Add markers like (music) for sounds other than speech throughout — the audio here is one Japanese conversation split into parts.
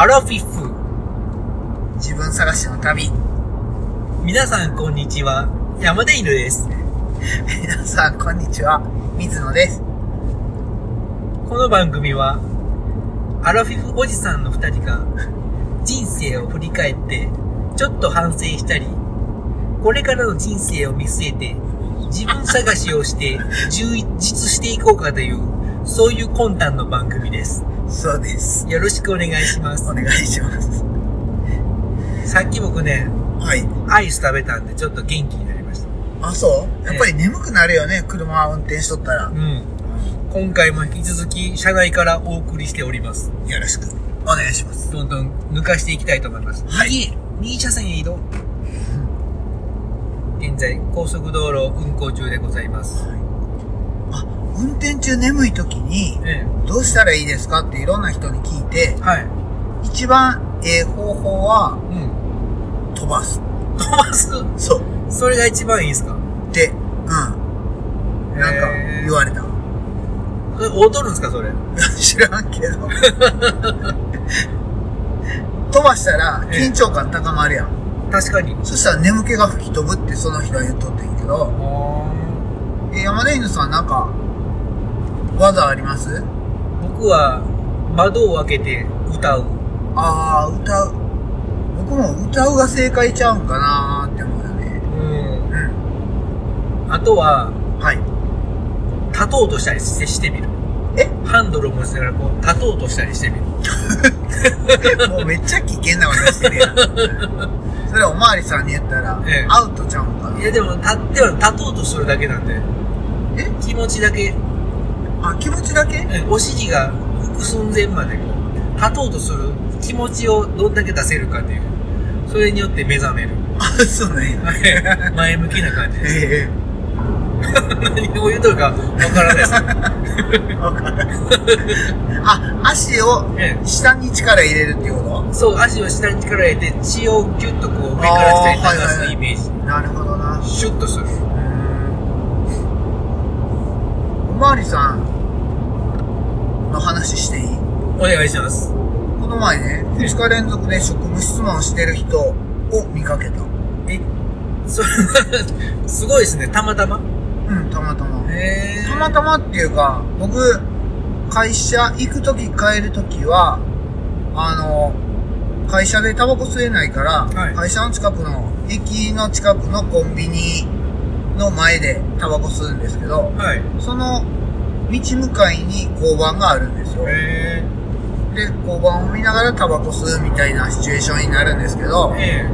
アラフィフ。自分探しの旅。皆さんこんにちは。山田犬です。皆さん、こんにちは。水野です。この番組は、アラフィフおじさんの二人が、人生を振り返って、ちょっと反省したり、これからの人生を見据えて、自分探しをして、充実していこうかという、そういう魂胆の番組です。そうです。よろしくお願いしますお。願いします。さっき僕ね、はい。アイス食べたんでちょっと元気になりました。あ、そう？やっぱり眠くなるよね、車運転しとったらう。ん。今回も引き続き車内からお送りしております。よろしく。お願いします。どんどん抜かしていきたいと思います。はい右車線へ移動。現在、高速道路運行中でございます。あ、運転中眠い時に、えどうしたらいいですかっていろんな人に聞いてえ。、はい。一番ええ方法はうん。飛ばす。飛ばす？そう。それが一番いいですか？って、うん。なんか言われた。それ踊るんですか？それ。(laughs) 知らんけど。(laughs) 飛ばしたら緊張感高まるやん。確かに。そしたら眠気が吹き飛ぶってその人は言っとってんけど、え、山田犬さんなんか、技あります？僕は窓を開けて歌う。あー、歌う。僕も歌うが正解ちゃうんかなーって思うよね。うん。うん。あとは、はい。立とうとしたりしてしてみる。え？ハンドルを持ちながらこう、立とうとしたりしてみる。(laughs) もうめっちゃ危険なことしてるやん。(laughs) それおまわりさんに言ったら、ええアウトちゃうんかないやでも、立っては立とうとするだけなんで、え？気持ちだけ、あ、気持ちだけ？えお尻が浮く寸前までこう、立とうとする気持ちをどんだけ出せるかっていう。それによって目覚める。あ、そうね。前向きな感じです。え何を言うとるかわからないです。(laughs) あ、足をえ下に力入れるっていうこえそう、足を下に力入れて、血をギュッとこう、上から下に流あーはいはいはいすイメージ。となるほどな。シュッとする。おまわりさんの話していい？お願いします。この前ね、ええ2日連続で職務質問してる人を見かけた。え、それは、すごいですね。たまたま？うん、たまたま。へたまたまっていうか、僕、会社行くとき帰るときは、あの、会社でタバコ吸えないから、はい会社の近くの、駅の近くのコンビニの前でタバコ吸うんですけど、はい。その道向かいに交番があるんですよ。へで、交番を見ながらタバコ吸うみたいなシチュエーションになるんですけどえ。、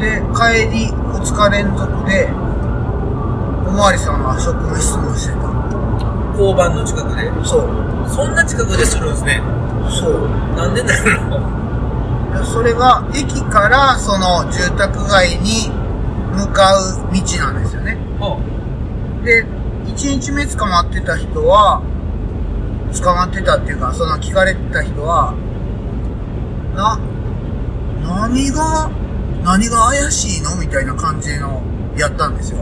えで、帰り2日連続で、おまわりさんが職務質問してた。え。交番の近くで？そう。そんな近くでするんですね。そう。なんでだろう。でそれが駅からその住宅街に向かう道なんですよね。あで、1日目捕まってた人は、捕まってたっていうか、その聞かれてた人は、な、何が、何が怪しいのみたいな感じの、やったんですよ。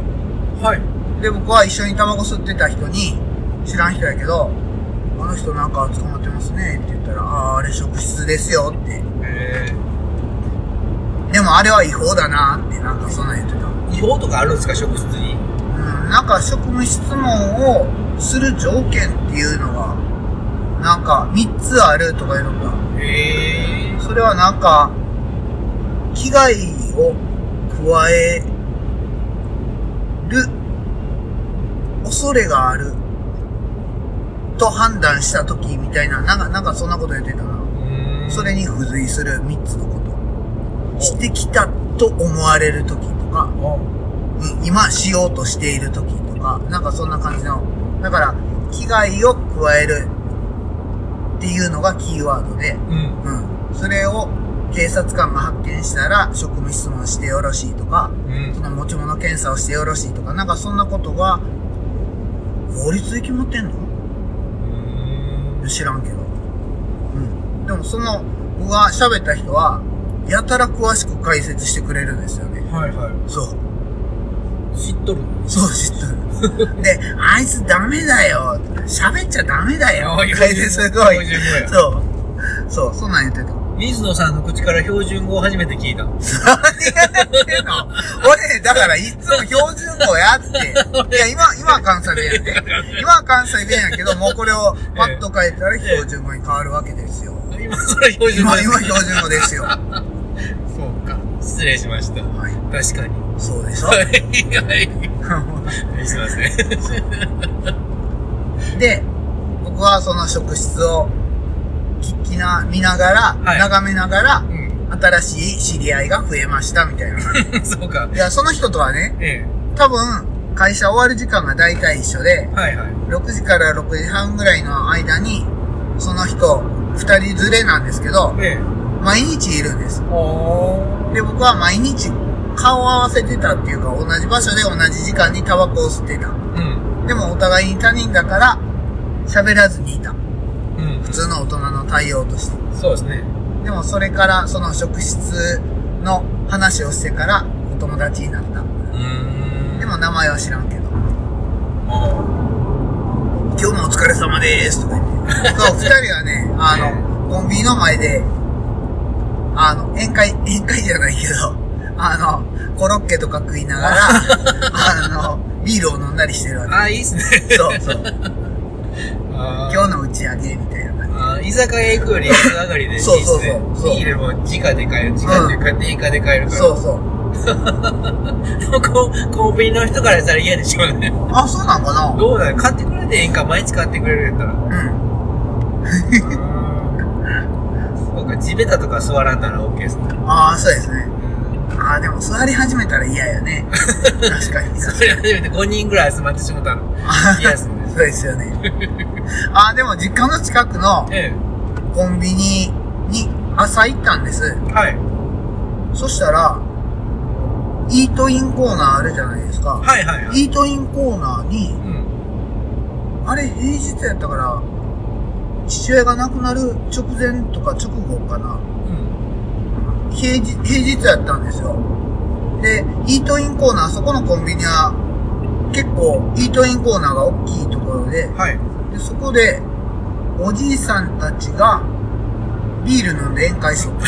はい。で、僕は一緒にタバコ吸ってた人に、知らん人やけど、あの人なんか捕まってますねって言ったら、ああ、あれ職質ですよって。えでもあれは違法だなって、なんかそんなん言ってた。え。違法とかあるんですか、職質に。うん、なんか職務質問をする条件っていうのが、なんか3つあるとかいうのが、へえ。それはなんか、危害を加える恐れがあると判断した時みたいな、なんか、なんかそんなこと言ってたな。うんそれに付随する3つのこと。してきたと思われる時とか、今しようとしている時とか、なんかそんな感じの。だから、危害を加えるっていうのがキーワードで、うん。うん。それを警察官が発見したら職務質問してよろしいとか、うんそ。の持ち物検査をしてよろしいとか、なんかそんなことが、法律で決まってんの？知らんけど。うん。でもその、僕が喋った人は、やたら詳しく解説してくれるんですよね。はいはそう。い。知っとる。そう知ってる。で、あいつダメだよ。喋っちゃダメだよ。あ解説すごい。そう。そう、そんなん言ってた。水野さんの口から標準語を初めて聞いた。何やってんの？俺ね、だからいつも標準語やって。(laughs) いや、今、今は関西弁やんね。今は関西弁やけど、もうこれをパッと変えたら標準語に変わるわけですよ。(laughs) 今それ標準語今。今標準語ですよ。失礼しました。い。確かに。そうでしょ？はい、はい。すいません。(laughs) で、僕はその職質を聞きな、見ながら、はい眺めながら、うん。新しい知り合いが増えましたみたいな。(laughs) そうか。いや、その人とはね、え多分、会社終わる時間が大体一緒でえ。、はいはい。6時から6時半ぐらいの間に、その人、二人連れなんですけど、ええ。毎日いるんです。おで、僕は毎日顔を合わせてたっていうか、同じ場所で同じ時間にタバコを吸ってた。うん。でもお互いに他人だから、喋らずにいた。うん。普通の大人の対応として。そうですね。でもそれから、その職質の話をしてから、お友達になった。うーん。でも名前は知らんけど。あ今日もお疲れ様ですとか言って。(laughs) そう、二人はね、あの、コンビニの前で、あの、宴会、宴会じゃないけど、あの、コロッケとか食いながら、(laughs) あの、ビールを飲んだりしてるわあ。ああ、いいっすね。け。そうそう。あ今日の打ち上げみたいな感じ。居酒屋行くより安上がりでいいっすね。そうそうそうビールも直で買える。直で買って、定価で買えるから。そうそう。でもコンコンビニの人からしたら嫌でしょうね。あ、そうなんかなどうだよ買ってくれてええんか毎日買ってくれるやったら。うん。地べたとか座らんなら OK ですね。ああ、そうですね。うんああ、でも座り始めたら嫌やね。確かに。それ初めて5人ぐらい集まってしまったの。嫌ですね。そうですよね。ああ、でも実家の近くの (laughs) えコンビニに朝行ったんです。え。はい。そしたら、イートインコーナーあるじゃないですか。はいはいはい。イートインコーナーに、うん。あれ平日やったから、父親が亡くなる直前とか直後かな。うん。平日、平日やったんですよ。で、イートインコーナー、そこのコンビニは、結構、イートインコーナーが大きいところで、はい。でそこで、おじいさんたちが、ビール飲んで宴会しよう。(laughs)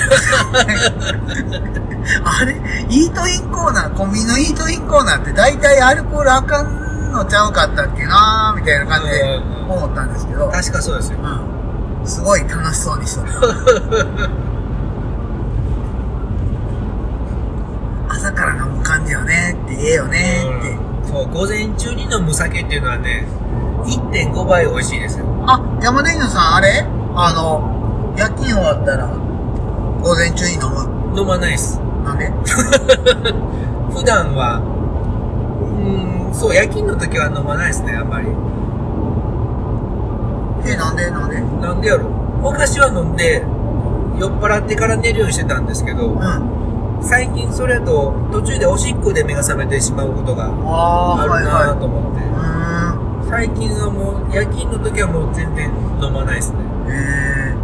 あれ？イートインコーナー、コンビニのイートインコーナーって大体アルコールあかんのちゃうかったっけなーみたいな感じで思ったんですけど、確かそうですよ。うん。すごい楽しそうにしとった。(laughs) 朝から飲む感じよねって、ええよねって。うんそう、午前中に飲む酒っていうのはね、1.5倍美味しいですよ。あ、山田犬さんあれ？あの、夜勤終わったら、午前中に飲む？飲まないです。なんで？(laughs) 普段は、そう、夜勤の時は飲まないですね、あんまり。え、なんでなんで？うん。なんでやろ昔は飲んで、酔っ払ってから寝るようにしてたんですけど、最近それだと途中でおしっこで目が覚めてしまうことがあるなはと思って、い。うーん。最近はもう夜勤の時はもう全然飲まないですね。え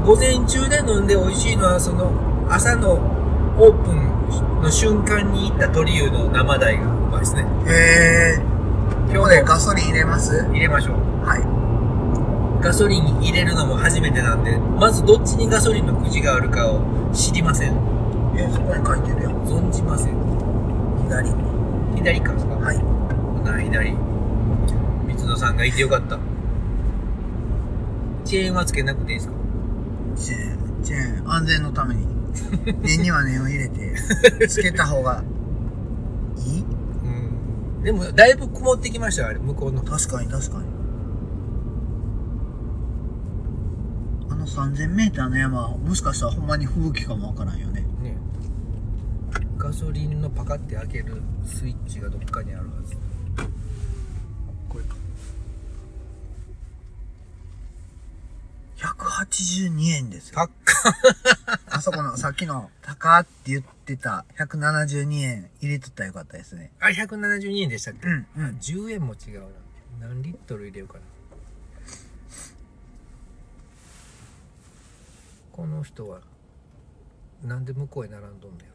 うん。午前中で飲んで美味しいのはその朝のオープンの瞬間に行った鳥湯の生鯛がですね。ー、えー。今今日で日でガソリン入れます？入れましょう。はい。ガソリンに入れるのも初めてなんで、まずどっちにガソリンのくじがあるかを知りません。え、そこに書いてるよ。存じません。左。左かですかはい。ほな、左。三野さんがいてよかった。チェーンはつけなくていいですか？チェーン、チェーン、安全のために。(laughs) 念には念を入れて、つけた方が。でも、だいぶ曇ってきましたよ、あれ、向こうの。確かに確かに。あの3000メーターの山は、もしかしたらほんまに吹雪かもわからんよね。ね。ガソリンのパカって開けるスイッチがどっかにあるはず。これか。182円ですよ。あそこの、さっきの、高って言ってた172円入れとったらよかったですね。あれ、172円でしたっけ？うんうんあ10円も違うな。何リットル入れようかな。この人は、なんで向こうへ並んどんだよ。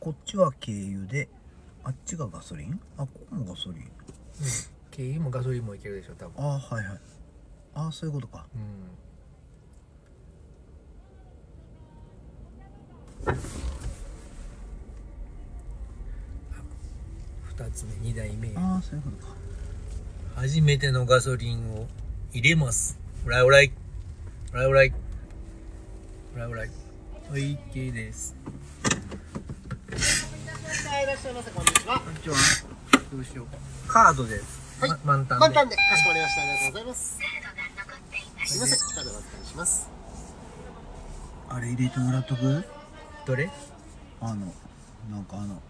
こっちは軽油で、あっちがガソリン？あ、ここもガソリン。うん。軽油もガソリンもいけるでしょ、多分。ああ、はいはい。ああ、そういうことか。うん。2つ目2代目。ああそういうことか。初めてのガソリンを入れます。オラオライ。オラオライ。オラオライ。はい OK です。いいこんにちは。どうしようカードですはい、満タン満タンでかしこまりました。ありがとうございます。すいません。カードお預りします。あれ入れてもらっとく？どれ？あの、なんかあの、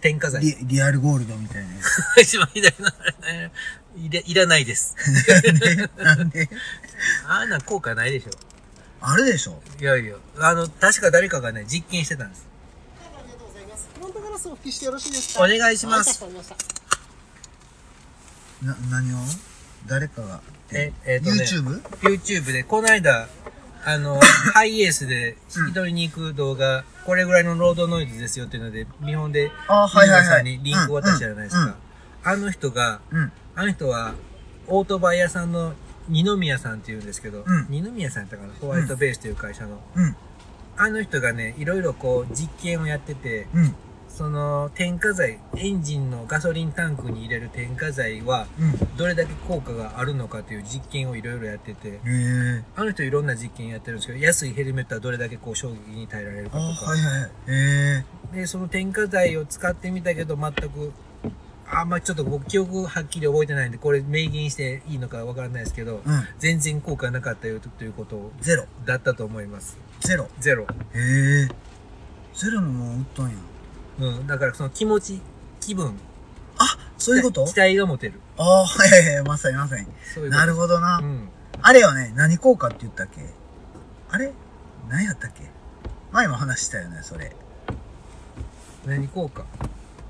添加剤リリアルゴールドみたいなや (laughs) 一番左のあれいらいらないです。(laughs) つ。なんで？あんな効果ないでしょ。あるでしょ。いやいや。あの確か誰かがね実験してたんです。ありがとうございます。フロントガラスをお拭きしてよろしいですか？お願いします。はいかしこまりました。な、何を？誰かが。ええっとね YouTube? YouTube で、この間、あの、(laughs) ハイエースで引き取りに行く動画、これぐらいのロードノイズですよっていうので、見本で、あはいはいさんにリンク渡したじゃないですうんか。あの人が、うん。あの人は、オートバイ屋さんの二宮さんって言うんですけど、うん二宮さんやったかな？ホワイトベースという会社の。うん。あの人がね、いろいろこう、実験をやってて、うん。その、添加剤、エンジンのガソリンタンクに入れる添加剤は、うん。どれだけ効果があるのかという実験をいろいろやってて。あの人いろんな実験やってるんですけど、安いヘルメットはどれだけこう衝撃に耐えられるかあとか。はいはい。へえ。で、その添加剤を使ってみたけど、全く、あんまちょっと僕記憶はっきり覚えてないんで、これ明言していいのかわからないですけど、うん。全然効果なかったよということゼロ。だったと思います。ゼロ。ゼロ。へえ。ゼロのもう売ったんや。うん。だからその気持ち、気分。あ、そういうこと？期待が持てる。ああ、はいはいはい。まさにまさに。そういうこと。なるほどな。うん。あれよね、何効果って言ったっけ？あれ？何やったっけ？前も話したよね、それ。何効果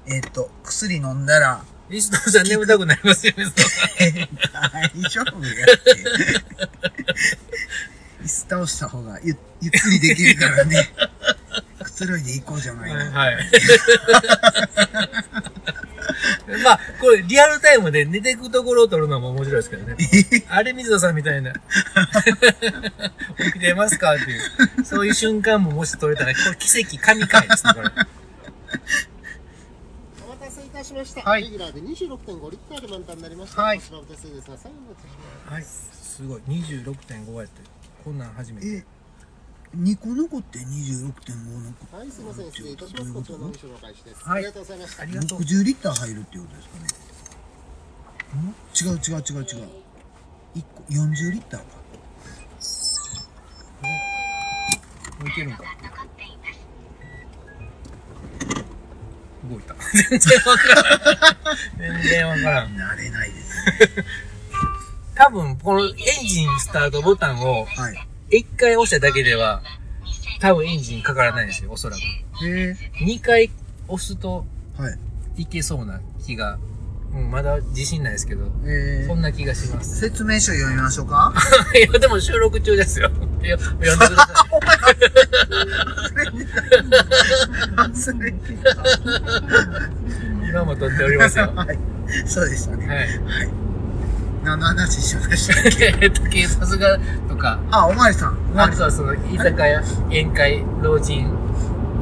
えーっと、薬飲んだら、リストさん眠たくなりますよね、そ大丈夫やって。(laughs) 椅子倒した方がゆゆっくりできるからね。くつろいでいこうじゃないの。はい。(laughs) まあ、これ、リアルタイムで寝てくところを撮るのも面白いですけどね。(laughs) あれ、水野さんみたいな。(laughs) 起きてますか？っていう。そういう瞬間ももし撮れたら、これ奇跡、神回ですね、これ。お待たせいたしました。はいレギュラーで26.5リッターで満タンになりました。はいお手数ですが、最後にお渡しします。はい。すごい。26.5やって。こんなん初めて。え、2個残って26.5残はい、すいません、失礼いたします。こちらのお店の開始です。はいありがとうございました。ありがとう。60リッター入るっていうことですかね。ん？違う違う違う違う。1個40リッターか。向いてるんか。動いた。全然わからん。全然わからん。慣れないです。多分、このエンジンスタートボタンをはい。一回押しただけでは、多分エンジンかからないんですよ、おそらく。へえ。二回押すとはい。いけそうな気が、うん、まだ自信ないですけど、えそんな気がします。説明書読みましょうか？(laughs) いや、でも収録中ですよ。いや、読んでくださ (laughs) 忘れてた。い。(laughs) 今も撮っておりますよ。ははい。そうでしたね。い。はい。何の話しましたっけ？(laughs) えっと、警察が、とか、あ、おまわりさん。おまわりさん。あとはその、居酒屋、宴会、老人、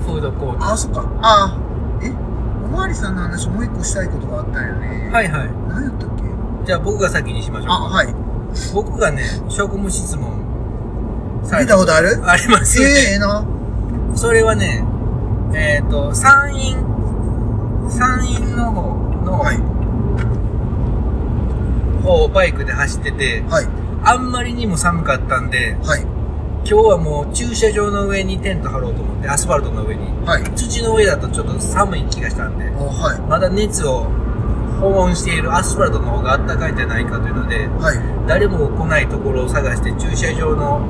フードコート。あ、そっか。あ、え？おまわりさんの話もう一個したいことがあったよね。い。はいはい。何やったっけ？じゃあ僕が先にしましょう。あ、はい。僕がね、職務質問され見たことある？ありますよええね。えな。それはね、えっ、と、山陰、山陰の方の、はい。方をバイクで走ってて、はい。あんまりにも寒かったんで、はい。今日はもう駐車場の上にテント張ろうと思って、アスファルトの上に。はい。土の上だとちょっと寒い気がしたんで、あ、はい。まだ熱を保温しているアスファルトの方が暖かいんじゃないかというので、はい。誰も来ないところを探して駐車場の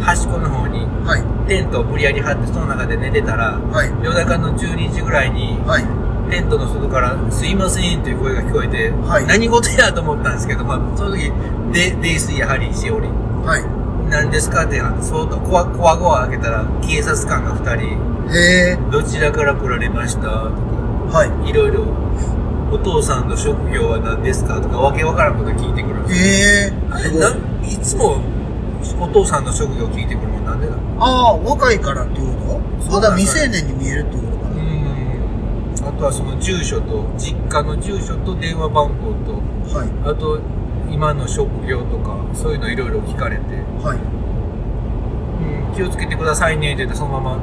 端っこの方にはい。テントを無理やり張ってその中で寝てたら、はい。夜中の12時ぐらいにはい。テントの外からすいませんという声が聞こえて、はい。何事やと思ったんですけど、まあ、その時、で、泥酔やはりしおり、はい。何ですかって、そうと、コワコワゴア開けたら警察官が2人、ええ。どちらから来られました？とか、はい。いろいろ、お父さんの職業は何ですか？とか、わけわからんこと聞いてくるんですえ。い。なんいつも、お父さんの職業聞いてくるのなんでだ？ああ、若いからっていうこと？まだそうなんだ未成年に見えるっていうこと？とはその住所と、実家の住所と電話番号と、はい。あと、今の職業とか、そういうのいろいろ聞かれて、はい。うん、気をつけてくださいねって言ってそのまま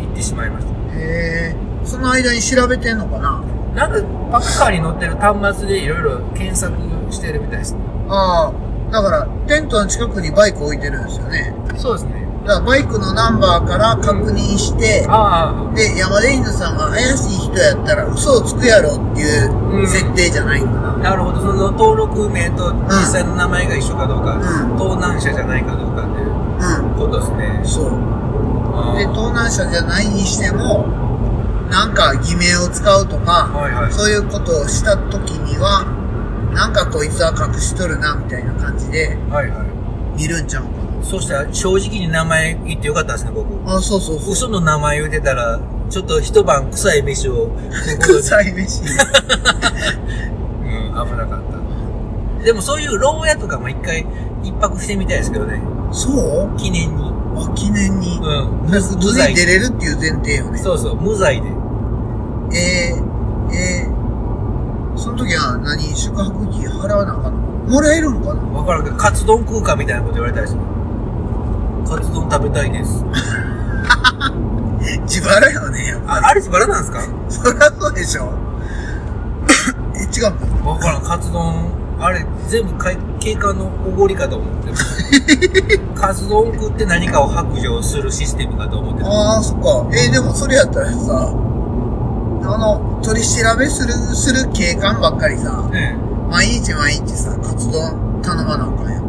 行ってしまいました。へえ。その間に調べてんのかな？なんか、パッカーに乗ってる端末でいろいろ検索してるみたいですね。ああ。だから、テントの近くにバイク置いてるんですよね。そうですね。だバイクのナンバーから確認して、あで、山田犬さんが怪しい人やったら嘘をつくやろっていう設定じゃないんかあ、な。なるほど。その登録名と実際の名前が一緒かどうか、うん盗難者じゃないかどうかっていううん。ことですね。そう。で、盗難者じゃないにしても、なんか偽名を使うとか、はいはい。そういうことをした時には、なんかこいつは隠しとるな、みたいな感じではいはい。見るんちゃうかそしたら正直に名前言ってよかったですね、僕。な。あ、そうそうそう。嘘の名前言うてたら、ちょっと一晩臭い飯を、臭い飯。(laughs) うん、危なかった。でもそういう牢屋とかも一回一泊してみたいですけどね。そう？記念に。あ、記念に。うん。無無罪出れるっていう前提よね。そうそう、無罪で。えー、えー、その時は何？宿泊費払わなあかんの？もらえるんかな？わからんけど、カツ丼食うかみたいなこと言われたりする。カツ丼食べたいです。(laughs) 自腹よね、やっぱあ、あれ自腹なんですか？り。そりゃそうでしょ。え、違うの？わからん、カツ丼、あれ、全部かい警官のおごりかと思ってる。(laughs) カツ丼食って何かを白状するシステムかと思ってる。ああ、そっか。えーでもそれやったらさ、あの、取り調べする、する警官ばっかりさ、え毎日毎日さ、カツ丼頼まなあかんやん。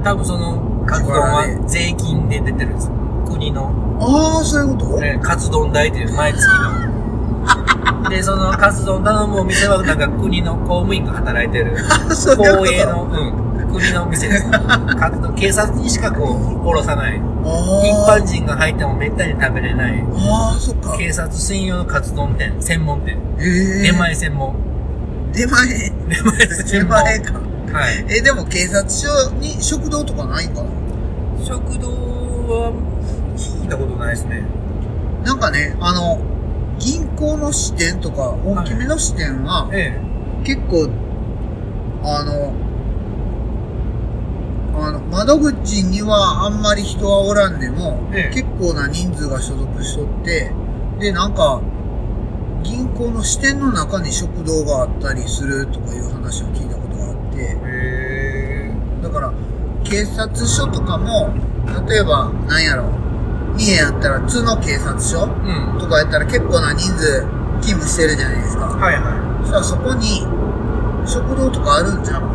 え。多分その、カツ丼は税金で出てるんです。国の、ああ、そういうこと、ええカツ丼代っていう毎月の。で、そのカツ丼頼むお店はなんか国の公務員が働いてる。(laughs) そういうこと？公営の、うん、国の店です。カツ丼、警察にしかこう、おろさない。一あ般人が入ってもめったに食べれない。あ、ああ、そっか。警察専用のカツ丼店、専門店。えー、出前専門。出前？出前出専門。前か。はい。え、でも警察署に食堂とかないんかな？食堂は、聞いたことないですね。なんかね、あの、銀行の支店とか、大きめの支店は、え結構、あの、あの、窓口にはあんまり人はおらんでも、ええ。結構な人数が所属しとって、で、なんか、銀行の支店の中に食堂があったりするとかいう話を聞いたことがあってだから、警察署とかも、例えば、なんやろ、三重やったら、津の警察署ー。うん。とかやったら結構な人数勤務してるじゃないですか。はいはそしたらそこに、食堂とかあるんちゃうか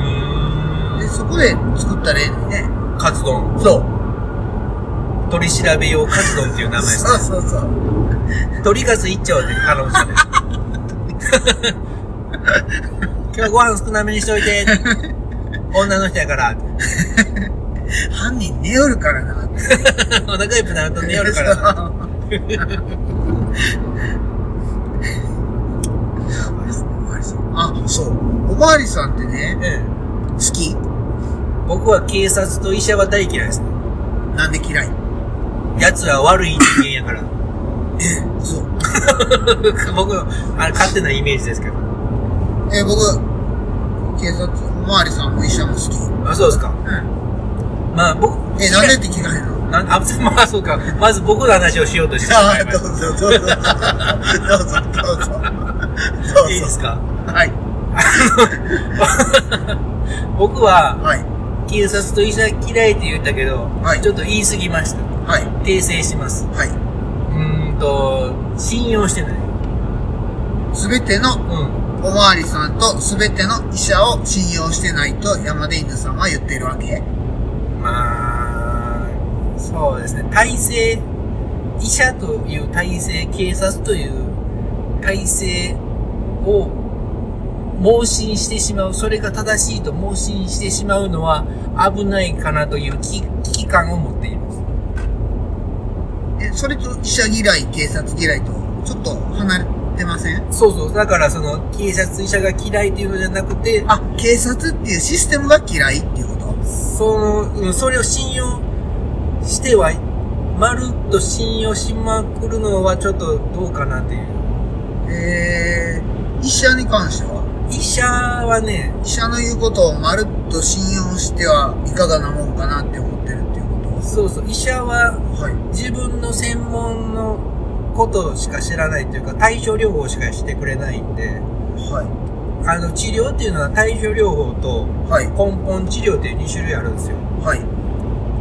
い。うな。で。そこで作ったらええのにね。カツ丼。そう。取り調べ用カツ丼っていう名前ですそうそうそう。鳥カツ一丁って頼むんですよね。(laughs) 今日ご飯少なめにしといて。女の人やから。(laughs) 犯人寝よるからな。(laughs) お腹いっぱいになると寝よるからな。(laughs) あ、そう。おまわりさんってね、ええ。好き？僕は警察と医者は大嫌いですね。なんで嫌い？奴らは悪い人間やから。え、そう。僕の、あれ勝手なイメージですけど。え、僕、警察、おまわりさんも医者も好き。あ、そうですか。うん。まあ僕、え、なんでって嫌いなの？なんあ、(laughs) まあそうか。まず僕の話をしようとしてしまいあどうぞどうぞ。どうぞどうぞ。どうぞ。た。いいですか？はい。(laughs) 僕は、はい。警察と医者嫌いって言ったけど、はいちょっと言い過ぎました。はい。訂正します。はうーんと、信用してない。い。すべてのうん。おまわりさんとすべての医者を信用してないと山田犬さんは言っているわけまあ、そうですね。体制、医者という体制、警察という体制を盲信してしまう、それが正しいと盲信してしまうのは危ないかなという危危機感を持っています。え、それと医者嫌い、警察嫌いとせん？そうそう。だからその警察医者が嫌いっていうのじゃなくて、あ、警察っていうシステムが嫌いっていうこと？その、うんそれを信用しては、まるっと信用しまくるのはちょっとどうかなっていう。えー、医者に関しては？医者はね、医者の言うことをまるっと信用してはいかがなもんかなって思ってるっていうこそうそう、医者はとはい。自分の専門のことしか知らないというか、対症療法しかしてくれないんで、はあの、治療っていうのは対症療法とい。はい。根本治療っていう2種類あるんですよ。はい。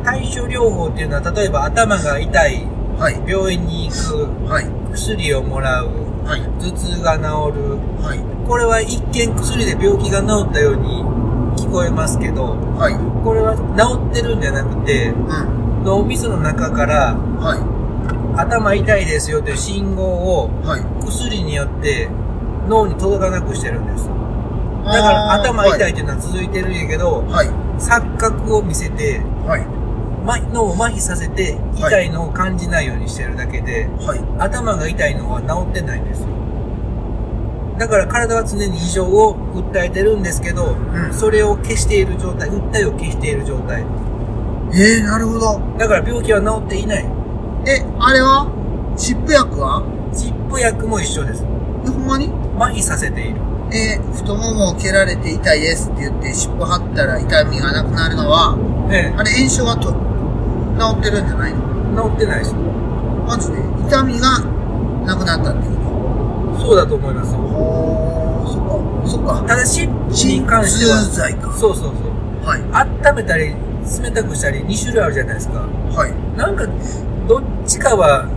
対症療法っていうのは、例えば頭が痛い、はい。病院に行く、はい。薬をもらう、はい。頭痛が治る。はい。これは一見薬で病気が治ったように聞こえますけど、はい。これは治ってるんじゃなくて、うん。脳みその中からはい。頭痛いですよという信号をはい。薬によって脳に届かなくしてるんです。だから頭痛いっていうのは続いてるんやけど、はい。錯覚を見せて、はい。ま脳を麻痺させて痛いのを感じないようにしてるだけで、はい。頭が痛いのは治ってないんですよ。だから体は常に異常を訴えてるんですけど、んそれを消している状態、訴えを消している状態。えー、なるほど。だから病気は治っていない。え、あれは？湿布薬は？チップ薬も一緒です。え、ほんまに？麻痺させている。えー太ももを蹴られて痛いですって言って湿布貼ったら痛みがなくなるのは、えあれ炎症がと治ってるんじゃないの？え、治ってないです。マジで？痛みがなくなったっていうこそうだと思いますと。おー、そっか、そっか。ただしては、鎮痛剤か。そうそうそう。はい、温めたり、冷たくしたり2種類あるじゃないですか。はい。なんか、どっちかは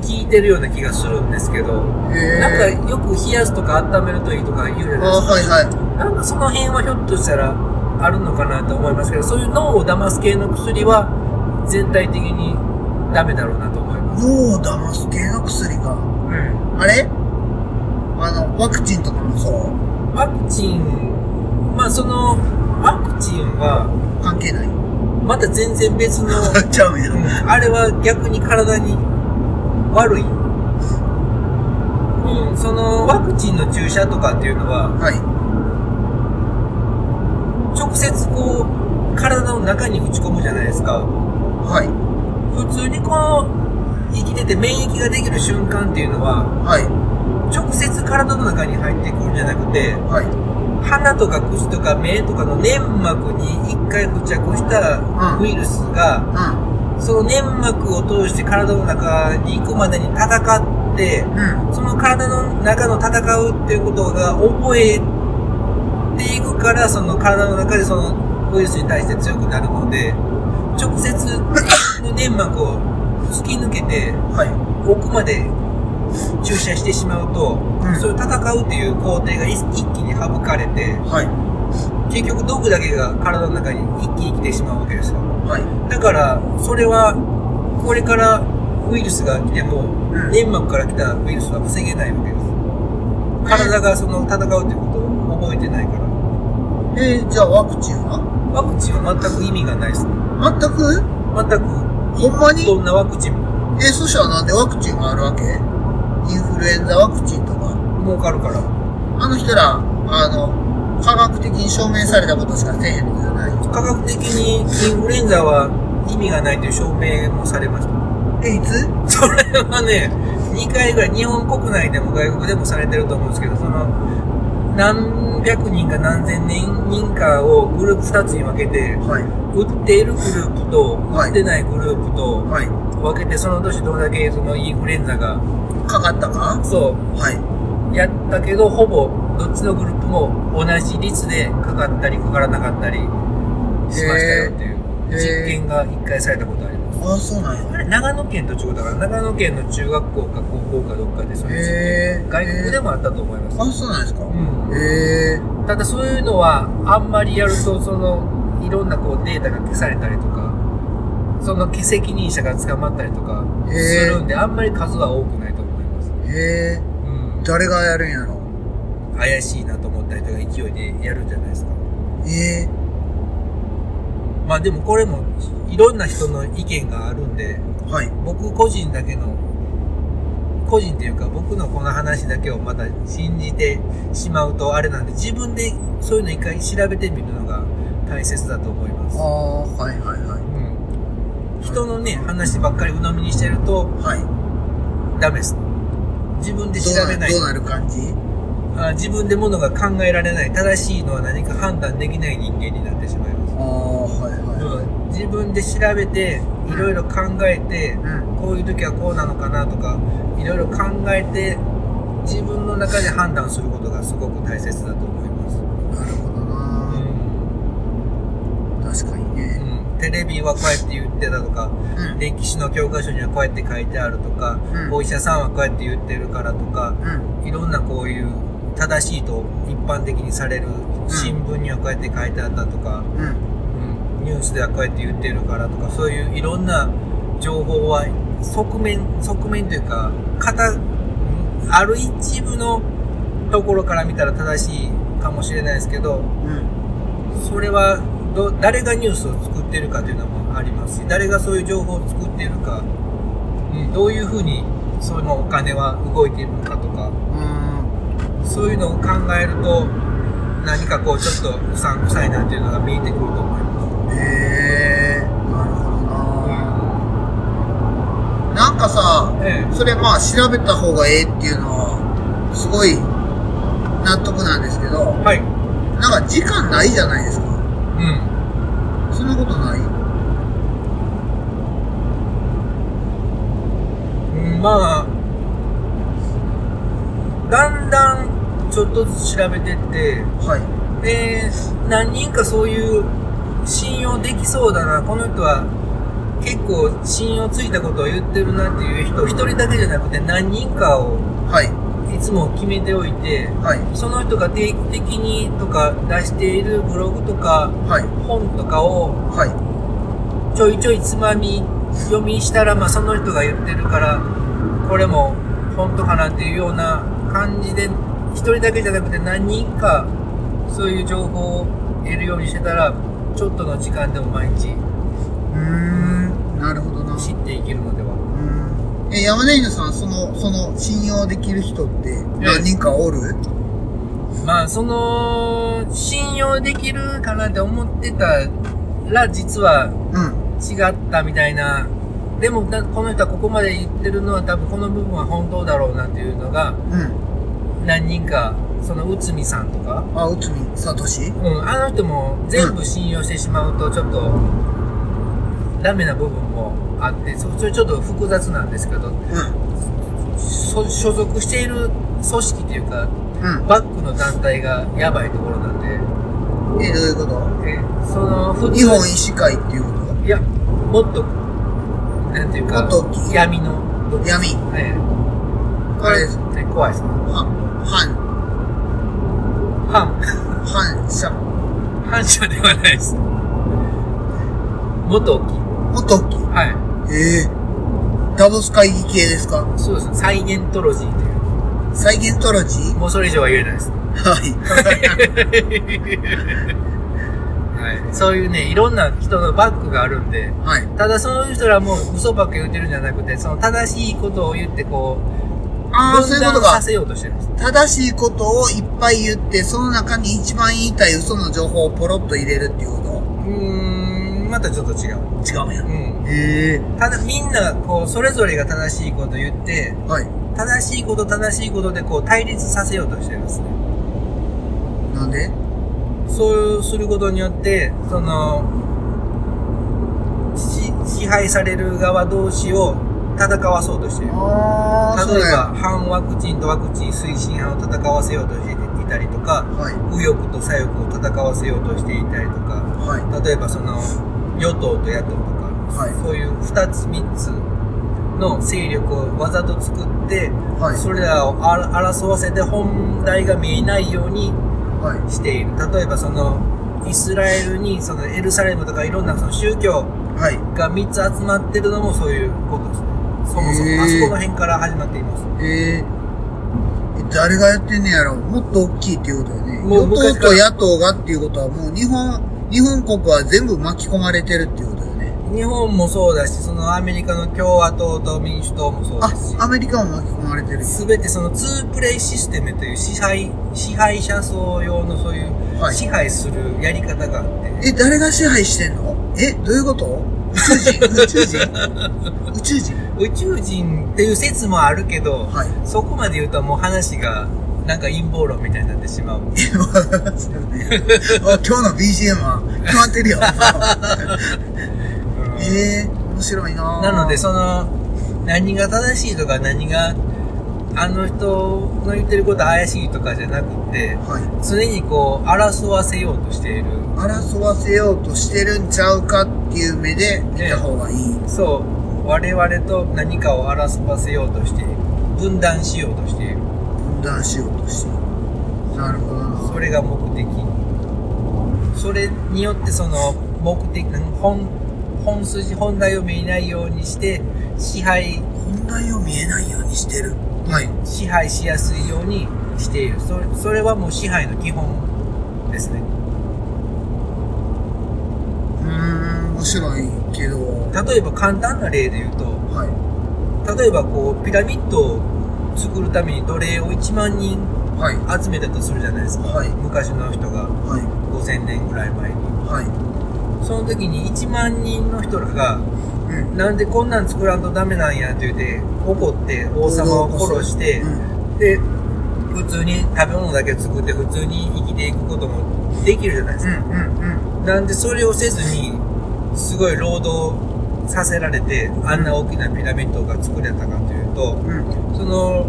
効いてるような気がするんですけど、へなんー。かよく冷やすとか温めるといいとか言うじゃないあですか。はいはい。なんかその辺はひょっとしたらあるのかなと思いますけど、そういう脳を騙す系の薬は全体的にダメだろうなと思います。脳を騙す系の薬か。うん。あれ？あの、ワクチンとかもそう？ワクチン、まあその、ワクチンは関係ない。また全然別の、(laughs) ちゃうんや。うんあれは逆に体に悪い。うん、そのワクチンの注射とかっていうのは、はい。直接こう、体の中に打ち込むじゃないですか。はい。普通にこう、生きてて免疫ができる瞬間っていうのは、はい。直接体の中に入ってくるんじゃなくて、はい。鼻とか口とか目とかの粘膜に一回付着したうんウイルスが、うその粘膜を通して体の中に行くまでに戦って、ん。うん。その体の中の戦うっていうことが覚えていくから、その体の中でそのウイルスに対して強くなるので、直接 (laughs) 粘膜を突き抜けてはい。奥まで注射してしまうと、うんそういう戦うっていう工程が一一気に省かれて、はい。結局毒だけが体の中に一気に来てしまうわけですよ。はい。だから、それは、これからウイルスが来ても、うん粘膜から来たウイルスは防げないわけです。体がその戦うっていうことを覚えてないから。えー、じゃあワクチンは？ワクチンは全く意味がないです。全く？全く、ほんまに？どんなワクチンもえー、そしたらなんでワクチンがあるわけ？インフルエンザワクチンとか。儲かるから。あの人ら、あの、科学的に証明されたことしかせえへんのじゃない科学的にインフルエンザは意味がないという証明もされました。え、いつそれはね、2回ぐらい日本国内でも外国でもされてると思うんですけど、その、何百人か何千人かをグループ2つに分けて、はい。売っているグループと、はい売ってないグループとはい。分けて、その年どれだけそのインフルエンザが、かかったか？そはい。う、やったけど、ほぼどっちのグループも同じ率でかかったりかからなかったりしましたよっていう。実験が1回されたことあります。ああ、そうなんや。あれ、長野県と違うだから、長野県の中学校か高校かどっかでそういう実験外国でもあったと思います。あ、そうなんですか？うん。へえただそういうのは、あんまりやると、その、いろんなこうデータが消されたりとか、その責任者が捕まったりとかするんで、あんまり数は多くないと思います。ー。へえうん。誰がやるんやろ？怪しいなと思ったりとか勢いでやるんじゃないですか。ええまあでもこれも、いろんな人の意見があるんで、はい。僕個人だけの、個人っていうか僕のこの話だけをまた信じてしまうとあれなんで、自分でそういうの一回調べてみるのが大切だと思いますあ。あ、はいはいはい。うん。人のね、話ばっかり鵜呑みにしてるとはい。ダメです。自分で調べない。などうなる感じ？あ自分でものが考えられない。正しいのは何か判断できない人間になってしまいます。ああ、はいはうん。自分で調べていろいろ考えてい。うん。こういう時はこうなのかなとかいろいろ考えて自分の中で判断することがすごく大切だとテレビはこうやって言ってたとかうん。歴史の教科書にはこうやって書いてあるとか、うんお医者さんはこうやって言ってるからとかうん。いろんなこういう正しいと一般的にされる新聞にはこうやって書いてあったとか、うん。うん、ニュースではこうやって言ってるからとかそういういろんな情報は側面側面というか片ある一部のところから見たら正しいかもしれないですけどうん。それはど誰がニュースを作ってるかというのもありますし誰がそういう情報を作っているか、うん、どういうふうにそのお金は動いているのかとかうん。そういうのを考えると何かこうちょっとうさんくさいなっていうのが見えてくると思います。へえ、なるほどな。なんかさ、ええそれまあ調べた方がええっていうのは、すごい納得なんですけど、はい。なんか時間ないじゃないですか。うん。そんなことない？うんまあ、だんだんちょっとずつ調べてって、はい。で、何人かそういう信用できそうだな、この人は結構信用ついたことを言ってるなっていう人、一人だけじゃなくて何人かをはい。いつも決めておいて、はい。その人が定期的にとか出しているブログとかはい。本とかをはい。ちょいちょいつまみ読みしたら、まあ、その人が言ってるからこれも本当かなっていうような感じで一人だけじゃなくて何人かそういう情報を得るようにしてたらちょっとの時間でも毎日うーん。なるほどな。知っていけるのではうん。え、山根犬さん、その、その、信用できる人って何人かおる？まあその信用できるかなって思ってたら実はうん。違ったみたいな。でもだこの人はここまで言ってるのは多分この部分は本当だろうなっていうのがうん。何人かその内海さんとか、あ、内海聡？うん、あの人も全部信用してしまうとちょっとダメな部分もあってそそれちょっと複雑なんですけどうん。そ所属している組織というかうん。バックの団体がやばいところなんで。え、どういうこと？えその普日本医師会っていうこいやもっとなんていうか闇のと？闇。ええ。あれです。ね怖いです。ねは、反、反。反社、反社ではないです。もっと大きいもっと大きい。はいええダボス会議系ですか？そうですねサイエントロジーという再現トロジー？もうそれ以上は言えないです。はい。(laughs) はい。そういうね、いろんな人のバックがあるんで、はい。ただそういう人らも嘘ばっか言ってるんじゃなくて、その正しいことを言ってこう、ああ、そういうことか。正しいことをいっぱい言って、その中に一番言いたい嘘の情報をポロッと入れるっていうこうーん、またちょっと違う。と違うんやう。ん。へえ。ただみんな、こう、それぞれが正しいこと言って、はい。正しいこと正しいことでこう対立させようとしてるんですね。なんで？そうすることによって、その、し支配される側同士を戦わそうとしている。例えば。反ワクチンとワクチン推進派を戦わせようとしていたりとか、はい。右翼と左翼を戦わせようとしていたりとか、はい。例えばその、与党と野党とか、はいそういう二つ三つの勢力をわざと作って、はい。それらをあ争わせて本題が見えないようにはい。している。例えばその、イスラエルにそのエルサレムとかいろんなその宗教はい。が3つ集まってるのもそういうことですね。そもそも、あそこの辺から始まっています。えー、え誰がやってんねやろもっと大きいっていうことよね。もう与党と野党がっていうことはもう日本、日本国は全部巻き込まれてるっていうことよね。日本もそうだし、そのアメリカの共和党と民主党もそうあですし、、アメリカも巻き込まれてる。すべてそのツープレイシステムという支配、支配者層用のそういうはい。支配するやり方があって、え、誰が支配してんの？え、どういうこと？宇宙人？(laughs) 宇宙人？宇宙人？宇宙人っていう説もあるけど、はい。そこまで言うともう話がなんか陰謀論みたいになってしまう。(laughs) あ今日の BGM は決まってるよ。(laughs) (laughs) ええ面白いななのでその何が正しいとか何があの人の言ってること怪しいとかじゃなくてはい。常にこう争わせようとしている争わせようとしてるんちゃうかっていう目で見た方がいい。そう我々と何かを争わせようとしている分断しようとしている分断しようとしてる。なるほどな。それが目的それによってその目的本本筋本題を見えないようにして支配本題を見えないようにしてる。はい。支配しやすいようにしているそれそれはもう支配の基本ですねうーん、面白いけど、例えば簡単な例で言うとはい。例えばこうピラミッドを作るために奴隷を1万人はい。集めたとするじゃないですか、はい昔の人がはい。5000年ぐらい前にはその時に1万人の人らがい。うん。なんでこんなん作らんとダメなんやって言って怒って王様を殺してうん。で普通に食べ物だけ作って普通に生きていくこともできるじゃないですか、うん。うん。なんでそれをせずにすごい労働させられてあんな大きなピラミッドが作れたかというとうん。うん。その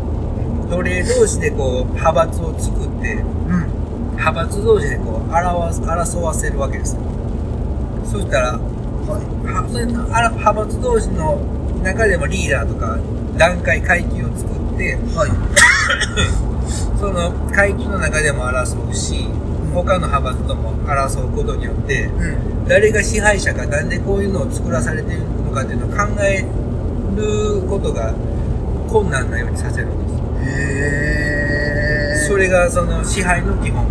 奴隷同士でこう派閥を作ってうん。派閥同士でこう争わ争わせるわけですよそしたらはい。はそれ派閥同士の中でもリーダーとか段階階級を作ってはい。(coughs) その階級の中でも争うし他の派閥とも争うことによってうん。誰が支配者かなんでこういうのを作らされているのかっていうのを考えることが困難なようにさせるんですへー。それがその支配の基本。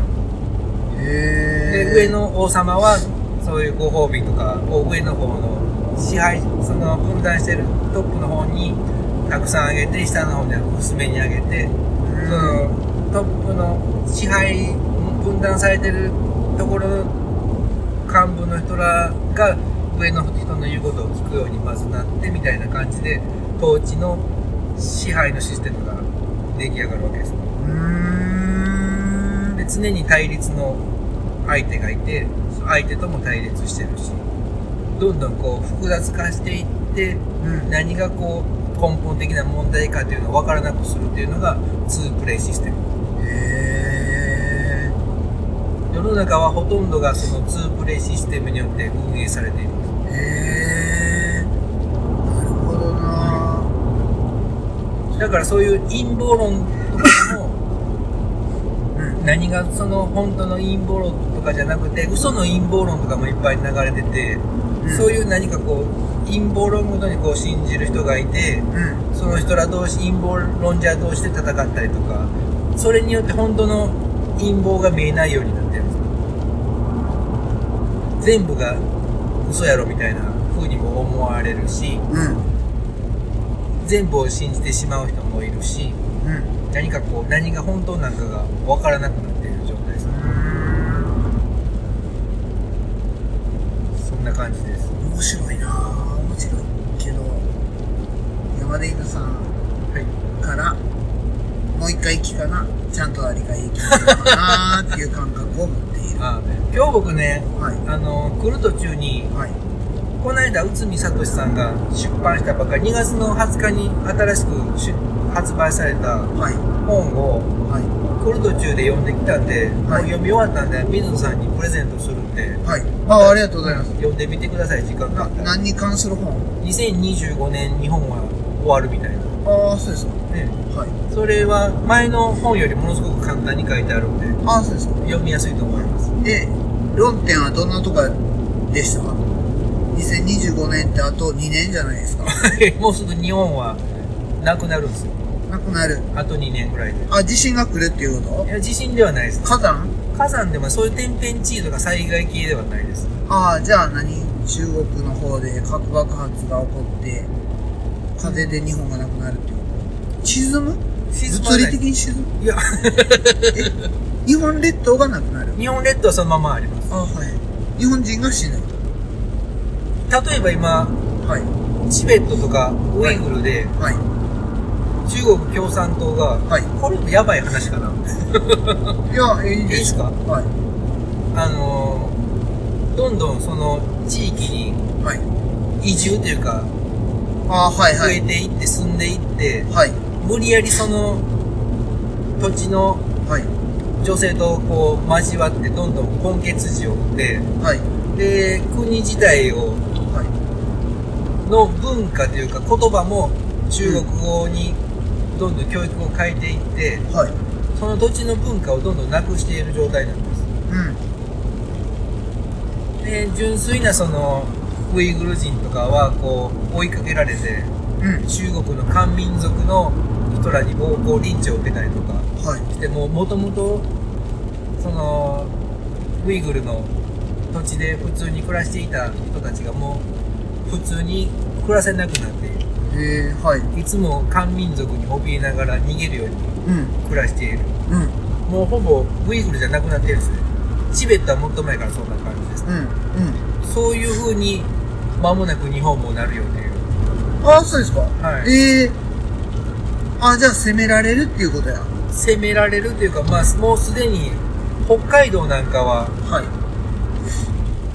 で上の王様はそういうご褒美とかを上の方の支配その分断してるトップの方にたくさんあげて下の方には薄めにあげてそのトップの支配分断されてるところの幹部の人らが上の人の言うことを聞くようにまずなってみたいな感じで統治の支配のシステムが出来上がるわけですうーん。で常に対立の相手がいて相手とも対立してるしどんどんこう複雑化していってうん。何がこう根本的な問題かというのを分からなくするっていうのが2プレイシステムへ世の中はほとんどがその2プレイシステムによって運営されているー。へー。だからそういう陰謀論とかでもうん。何がその本当の陰謀論とかじゃなくて嘘の陰謀論とかもいっぱい流れてて、うんそういう何かこう陰謀論ごとにこう信じる人がいてうん。その人ら同士陰謀論者同士で戦ったりとかそれによって本当の陰謀が見えないようになってるんですよ全部が嘘やろみたいな風にも思われるしうん。全部を信じてしまう人もいるしうん。何かこう何が本当なのかが分からなくなっている状態です。ねそんな感じです。面白いな面白いけど山田犬さんはい。からもう一回聞かなちゃんとは理解できないのかな (laughs) っていう感覚を持っている。あ今日僕ねはい。あの来る途中にはいこの間内海聡さんが出版したばっかり2月の20日に新しく出発売されたはい。本をはい。来る途中で読んできたんで、はい。読み終わったんで水野さんにプレゼントするんではい。あありがとうございます。読んでみてください時間が。何に関する本？2025年日本は終わるみたいな。ああそうですか。ね。はい。それは前の本よりものすごく簡単に書いてあるんでああそうですか。読みやすいと思います。で論点はどんなとこでしたか？2025年ってあと2年じゃないですか。(laughs) もうすぐ日本はなくなるんですよ。なくなる。あと2年ぐらいで。あ地震が来るっていうこいや地震ではないです。と火山？火山でもそういう天変地異とか災害系ではないです。ああじゃあ何？中国の方で核爆発が起こって風で日本がなくなるっていうこと？沈む？物理的に沈む？いや。(laughs) え？日本列島がなくなる。日本列島はそのままあります。あはい。日本人が死ぬ例えば今はいチベットとかウイグルではい。中国共産党が、はいこれもやばい話かな。(laughs) いや、いいでいいですすか？はい。あのーどんどんその地域にはい。移住というか、あーはい増はい。えていって住んでいって、はい。無理やりその土地のはい。女性とこう交わってどんどん根血児を生んで、はい。で、国自体を、はい。の文化というか言葉も中国語にどんどん教育を変えていって、はい。その土地の文化をどんどんなくしている状態なんです。うん。で、純粋なそのウイグル人とかはこう追いかけられて、うん。中国の漢民族の人らに暴行、リンチを受けたりとかはい。して、もう元々、その、ウイグルの土地で普通に暮らしていた人たちがもう普通に暮らせなくなっている。えー、はい。いつも漢民族に怯えながら逃げるようにうん。暮らしている。うん。もうほぼウイグルじゃなくなってるんですね。チベットはもっと前からそんな感じです。うん。うん。そういう風に間もなく日本もなるよという。あ、そうですかはいええあ、じゃあ攻められるっていうことや。攻められるというか、まあもうすでに北海道なんかははい。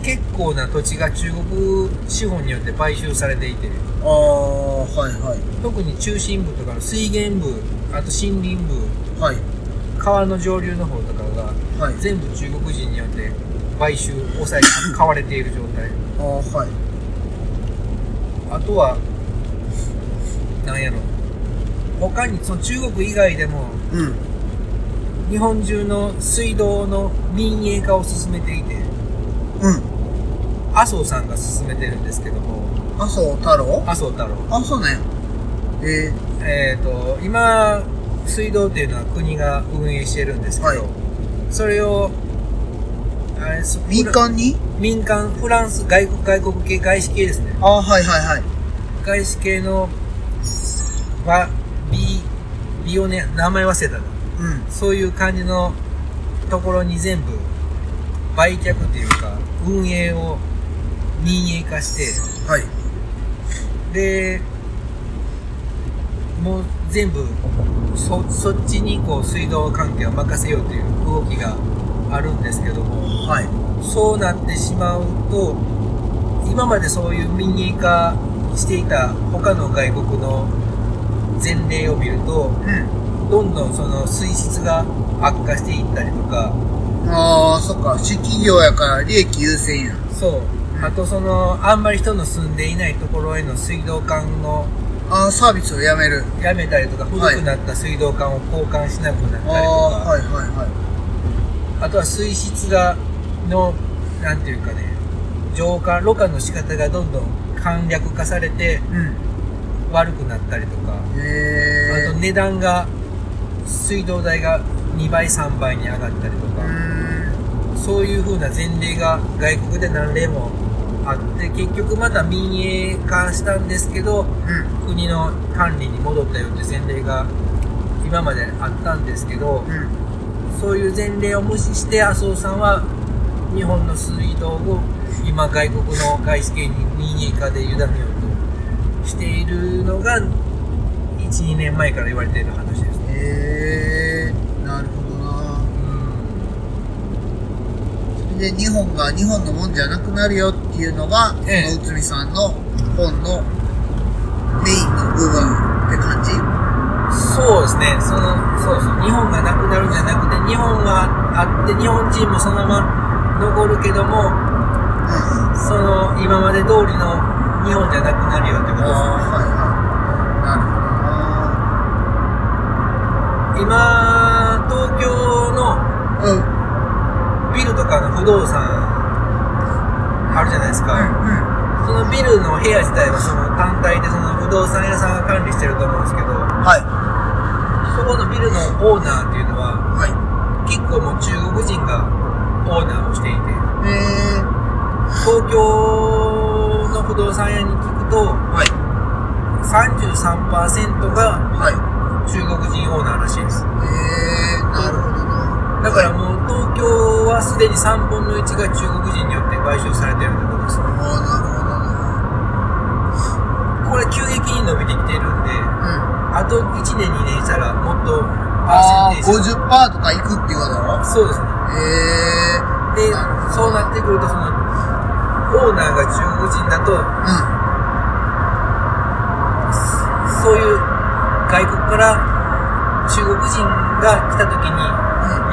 結構な土地が中国資本によって買収されていて、ああ、はいはい。特に中心部とかの水源部、あと森林部、はい。川の上流の方とかがはい。全部中国人によって買収、抑え、(laughs) 買われている状態。ああ、はい。あとは、なんやろ。他に、その中国以外でも、うん。日本中の水道の民営化を進めていて、うん。麻生さんが進めてるんですけども、麻生太郎？麻生太郎。あ、そうね。ええっ、と、今、水道っていうのは国が運営してるんですけど、はいそれを、あれそー、民間に？民間、フランス、外国、外国系、外資系ですね。ああ、はいはいはい。外資系の、は、ビ、ビオネ、名前忘れたな。うん。そういう感じのところに全部売却っていうか、運営を民営化して、はい。で、もう全部そ、そっちにこう水道関係を任せようという動きがあるんですけども、はい。そうなってしまうと、今までそういう民営化していた他の外国の前例を見ると、うん。どんどんその水質が悪化していったりとか、ああ、そっか。私企業やから利益優先や。そう。あとその、あんまり人の住んでいないところへの水道管のああ、サービスをやめる。やめたりとか、古はいくなった水道管を交換しなくなったりとか、ああ、はいはいはあとは水質が、の、なんていうかね、浄化、ろ過の仕方がどんどん簡略化されてい。うん。悪くなったりとか、あと値段が、水道代が2倍3倍に上がったりとうか。そういう風な前例が外国で何例もあって、結局また民営化したんですけど、うん。国の管理に戻ったよって前例が今まであったんですけど、うん。そういう前例を無視して麻生さんは日本の水道を今外国の外資系に民営化で委ねようとしているのが1、2年前から言われている話ですね。で、日本が日本のもんじゃなくなるよっていうのが、ええその内海さんの本のメインの部分って感じ？そうですね。その、そうそう。日本がなくなるんじゃなくて、日本があって、日本人もそのまま残るけども、うん。その、今まで通りの日本じゃなくなるよってことですね。はいはい。なる今、東京の。うん。ビルとかの不動産あるじゃないですか。うん。そのビルの部屋自体はその単体でその不動産屋さんが管理してると思うんですけど、はい。そこのビルのオーナーっていうのははい。結構もう中国人がオーナーをしていて、え東京の不動産屋に聞くとー、はい。33%がはい。中国人オーナーらしいです。えー、なるほどな。だからはすでに3分の1が中国人によって買収されてるってことです。こから急激に伸びてきてるんで、うん。あと1年2年したらもっとああ、パーセンテージ50%とかいくっていうことだろ？そうですね。へえ。で、そうなってくると、その、オーナーが中国人だと、うそういう外国から中国人が来た時にん。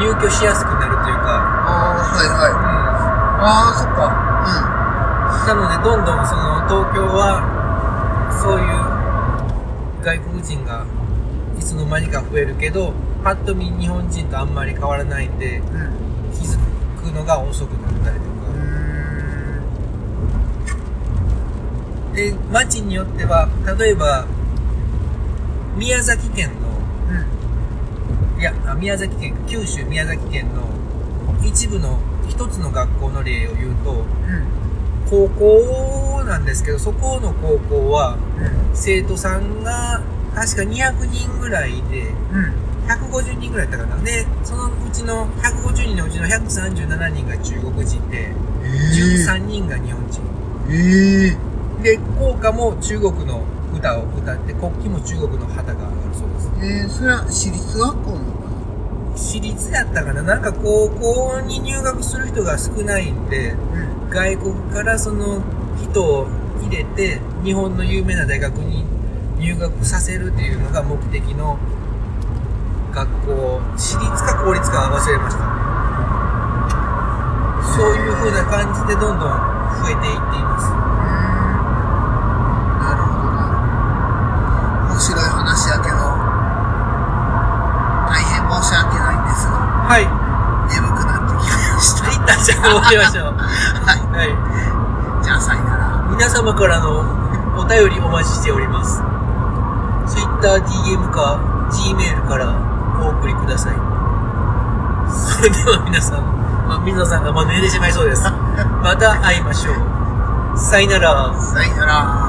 うん。入居しやすくはいはい。うああ、そっか。ん。なので、どんどんその東京は、そういう外国人がいつの間にか増えるけど、パッと見日本人とあんまり変わらないんで、うん。うん。気づくのが遅くなったりと。か。で、街によっては、例えば、宮崎県の、うん。いや、あ宮崎県、九州宮崎県の一部の一つの学校の例を言うと、うん。高校なんですけど、そこの高校は、うん。生徒さんが確か200人ぐらいで、うん。150人ぐらいだったかな。で、そのうちの150人のうちの137人が中国人で、13人が日本人。ええで、校歌も中国の歌を歌って、国旗も中国の旗があるそうです。えー、それは私立学校なのか私立やったかななんか高校に入学する人が少ないんで、なうん。外国からその人を入れて、日本の有名な大学に入学させるっていうのが目的の学校、私立か公立か忘れました。そういう風な感じでどんどん増えていっています。なるほどな。面白い話やけど、大変申し訳ないんですが、はい。眠くなってきまじゃあ終わりましょう。ははい。い。じゃあ、さよなら。皆様からのお便りお待ちしております。Twitter、DM か Gmail からお送りください。それでは皆さん、まあ、水野さんがまあ寝てしまいそうです。また会いましょう。さよなら。さよなら。